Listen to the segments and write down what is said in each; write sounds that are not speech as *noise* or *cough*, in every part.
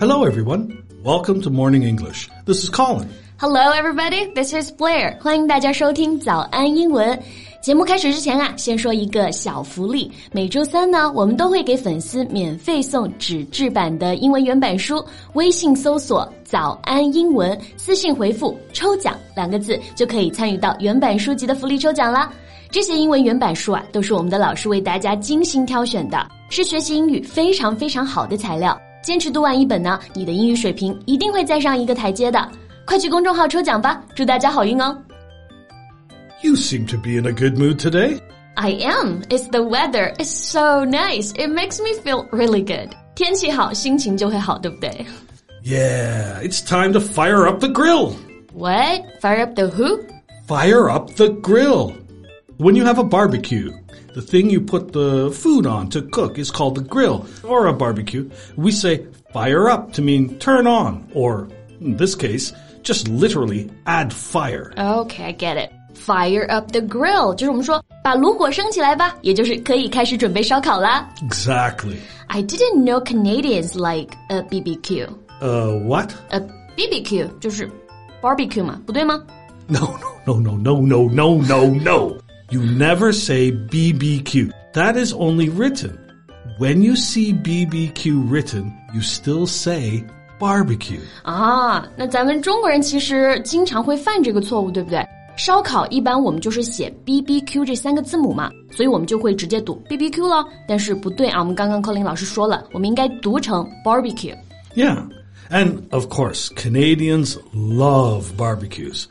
Hello, everyone. Welcome to Morning English. This is Colin. Hello, everybody. This is Blair. 欢迎大家收听早安英文。节目开始之前啊，先说一个小福利。每周三呢，我们都会给粉丝免费送纸质版的英文原版书。微信搜索“早安英文”，私信回复“抽奖”两个字，就可以参与到原版书籍的福利抽奖啦。这些英文原版书啊，都是我们的老师为大家精心挑选的，是学习英语非常非常好的材料。坚持读完一本呢，你的英语水平一定会再上一个台阶的。快去公众号抽奖吧，祝大家好运哦！You seem to be in a good mood today. I am. It's the weather. It's so nice. It makes me feel really good. 天气好，心情就会好，对不对？Yeah, it's time to fire up the grill. What? Fire up the who? Fire up the grill. When you have a barbecue, the thing you put the food on to cook is called the grill or a barbecue. We say fire up to mean turn on or in this case, just literally add fire. Okay, I get it. Fire up the grill 就是我们说把炉火升起来吧，也就是可以开始准备烧烤啦。Exactly. I didn't know Canadians like a BBQ. Uh, what? A BBQ 就是 barbecue 嘛，不对吗？No, no, no, no, no, no, no, no. You never say BBQ. That is only written. When you see BBQ written, you still say barbecue. 啊，那咱们中国人其实经常会犯这个错误，对不对？烧烤一般我们就是写 BBQ 这三个字母嘛，所以我们就会直接读 BBQ 了。但是不对啊，我们刚刚 Colin 老师说了，我们应该读成 barbecue。Yeah, and of course, Canadians love barbecues.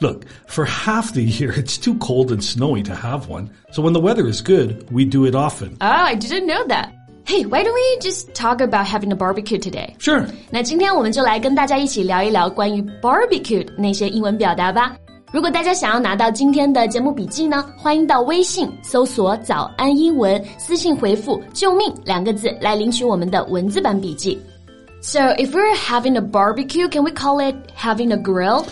Look, for half the year, it's too cold and snowy to have one. So when the weather is good, we do it often. Oh, I didn't know that. Hey, why don't we just talk about having a barbecue today? Sure. 那今天我们就来跟大家一起聊一聊关于 barbecue 那些英文表达吧。如果大家想要拿到今天的节目笔记呢，欢迎到微信搜索“早安英文”，私信回复“救命”两个字来领取我们的文字版笔记。So, if we're having a barbecue, can we call it having a grill?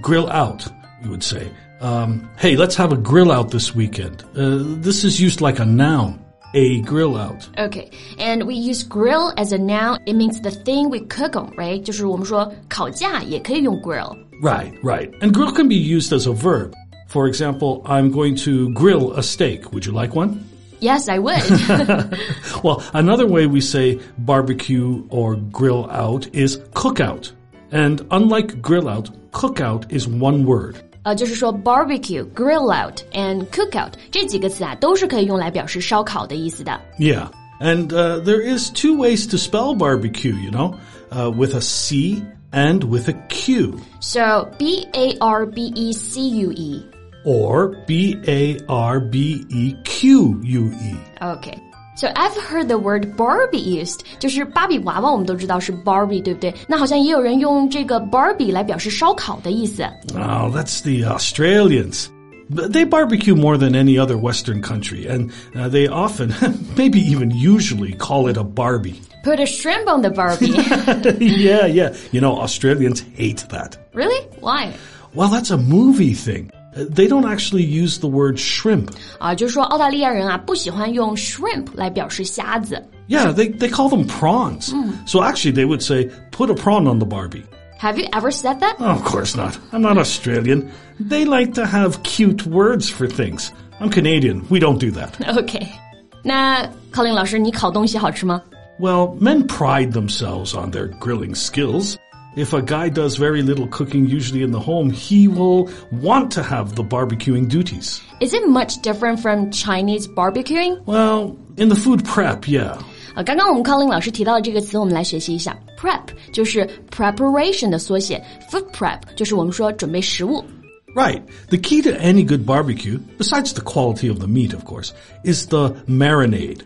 grill out, we would say. Um, hey, let's have a grill out this weekend. Uh, this is used like a noun. A grill out. Okay, and we use grill as a noun. It means the thing we cook on, right? 就是我们说烤架也可以用 grill. Right, right. And grill can be used as a verb. For example, I'm going to grill a steak. Would you like one? Yes, I would. *laughs* well, another way we say barbecue or grill out is cook out. And unlike grill out, cookout is one word. 呃，就是说 barbecue, grill out and cookout 这几个词啊，都是可以用来表示烧烤的意思的。Yeah, and uh, there is two ways to spell barbecue, you know, uh, with a C and with a Q. So B A R B E C U E. Or B A R B E Q U E. Okay. So I've heard the word Barbie used，就是芭比娃娃，我们都知道是 Barbie，对不对？那好像也有人用这个 Barbie 来表示烧烤的意思。Oh, that's the Australians. They barbecue more than any other Western country, and uh, they often, *laughs* maybe even usually, call it a Barbie. Put a shrimp on the Barbie. *laughs* yeah, yeah. You know, Australians hate that. Really? Why? Well, that's a movie thing. They don't actually use the word shrimp. 啊，就是说澳大利亚人啊不喜欢用 shrimp 来表示虾子。Yeah, they they call them prawns. So actually, they would say, "Put a prawn on the Barbie." Have you ever said that? Oh, of course not. I'm not Australian. They like to have cute words for things. I'm Canadian. We don't do that. *laughs* Okay. 那 Colin 老师，你烤东西好吃吗？Well, men pride themselves on their grilling skills. If a guy does very little cooking, usually in the home, he will want to have the barbecuing duties. Is it much different from Chinese barbecuing? Well, in the food prep, yeah. 呃，刚刚我们 Colin 老师提到的这个词，我们来学习一下。Prep 就是 preparation 的缩写，food prep 就是我们说准备食物。Right. The key to any good barbecue, besides the quality of the meat, of course, is the marinade.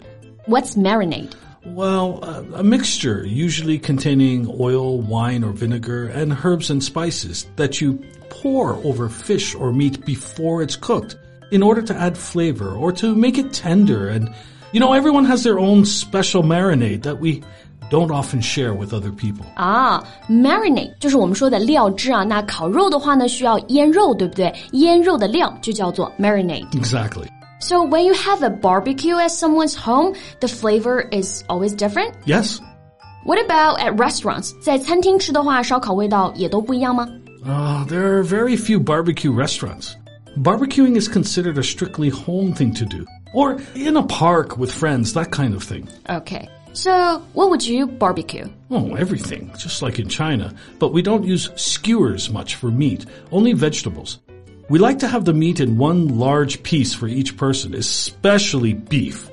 What's marinade? Well, uh, a mixture, usually containing oil, wine, or vinegar, and herbs and spices that you pour over fish or meat before it's cooked in order to add flavor or to make it tender. And, you know, everyone has their own special marinade that we don't often share with other people. 啊、ah,，marinade 就是我们说的料汁啊。那烤肉的话呢，需要腌肉，对不对？腌肉的料就叫做 marinade。Exactly. So when you have a barbecue at someone's home, the flavor is always different? Yes. What about at restaurants？在餐厅吃的话，烧烤味道也都不一样吗？Ah, uh, there are very few barbecue restaurants. Barbecuing is considered a strictly home thing to do, or in a park with friends, that kind of thing. Okay. So, what would you barbecue? Oh, everything, just like in China. But we don't use skewers much for meat, only vegetables. We like to have the meat in one large piece for each person, especially beef.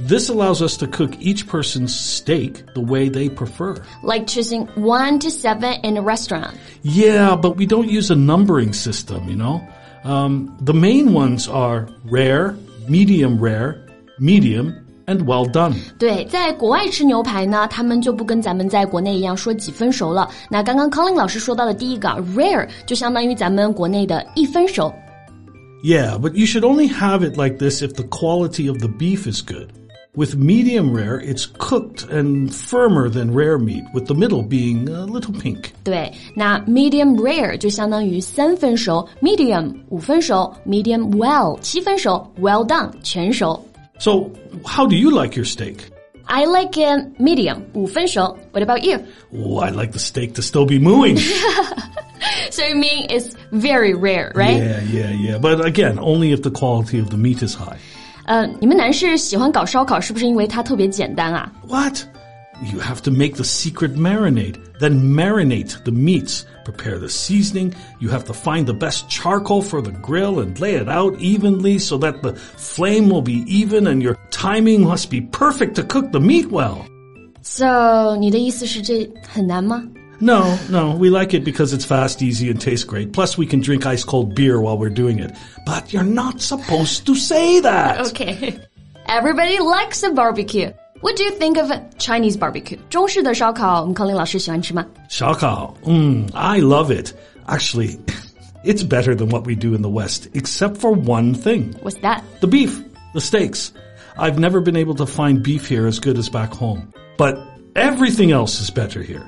This allows us to cook each person's steak the way they prefer. Like choosing one to seven in a restaurant. Yeah, but we don't use a numbering system, you know? Um, the main ones are rare, medium rare, medium, and well done. 对，在国外吃牛排呢，他们就不跟咱们在国内一样说几分熟了。那刚刚 Colin 老师说到的第一个 rare 就相当于咱们国内的一分熟。Yeah, but you should only have it like this if the quality of the beef is good. With medium rare, it's cooked and firmer than rare meat, with the middle being a little pink. 对，那 medium rare 就相当于三分熟，medium 五分熟，medium well 七分熟，well done 全熟。 So, how do you like your steak? I like it medium 五分熟。What about you? Oh, I like the steak to still be mooing. *laughs* so you mean it's very rare, right? Yeah, yeah, yeah. But again, only if the quality of the meat is high. 呃，你们男士喜欢搞烧烤，是不是因为它特别简单啊？What? You have to make the secret marinade, then marinate the meats, prepare the seasoning. You have to find the best charcoal for the grill and lay it out evenly so that the flame will be even and your timing must be perfect to cook the meat well. So, 你的意思是这很难吗？no, no, we like it because it's fast, easy, and tastes great. Plus, we can drink ice cold beer while we're doing it. But you're not supposed to say that. Okay. *laughs* Everybody likes a barbecue. What do you think of Chinese barbecue? 中式的烧烤，我们 Colin 老师喜欢吃吗？烧烤, mm, I love it. Actually, *laughs* it's better than what we do in the West, except for one thing. What's that? The beef, the steaks. I've never been able to find beef here as good as back home. But everything else is better here.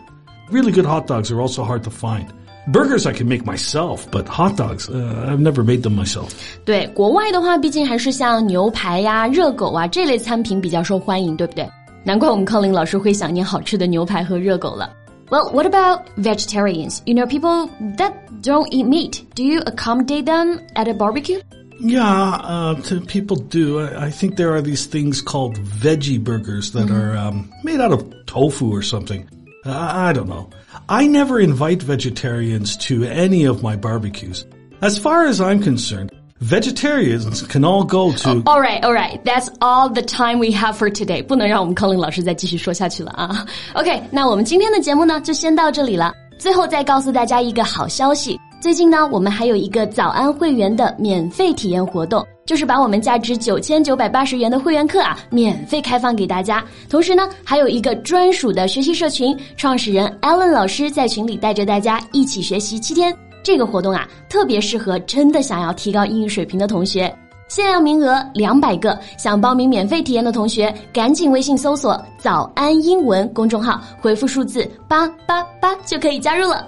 Really good hot dogs are also hard to find. Burgers I can make myself, but hot dogs, uh, I've never made them myself. 对，国外的话，毕竟还是像牛排呀、热狗啊这类餐品比较受欢迎，对不对？难怪我们康林老师会想念好吃的牛排和热狗了。Well, what about vegetarians? You know, people that don't eat meat. Do you accommodate them at a barbecue? Yeah, uh, people do. I, I, think there are these things called veggie burgers that mm -hmm. are um, made out of tofu or something. I don't know. I never invite vegetarians to any of my barbecues. As far as I'm concerned, vegetarians can all go to. Oh, all right, all right. That's all the time we have for today. 不能让我们康林老师再继续说下去了啊。OK，那我们今天的节目呢，就先到这里了。最后再告诉大家一个好消息。最近呢，我们还有一个早安会员的免费体验活动， 就是把我们价值九千九百八十元的会员课啊，免费开放给大家。同时呢，还有一个专属的学习社群，创始人 Allen 老师在群里带着大家一起学习七天。这个活动啊，特别适合真的想要提高英语水平的同学，限量名额两百个。想报名免费体验的同学，赶紧微信搜索“早安英文”公众号，回复数字八八八就可以加入了。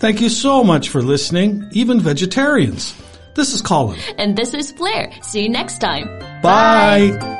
Thank you so much for listening, even vegetarians. This is Colin. And this is Blair. See you next time. Bye. Bye.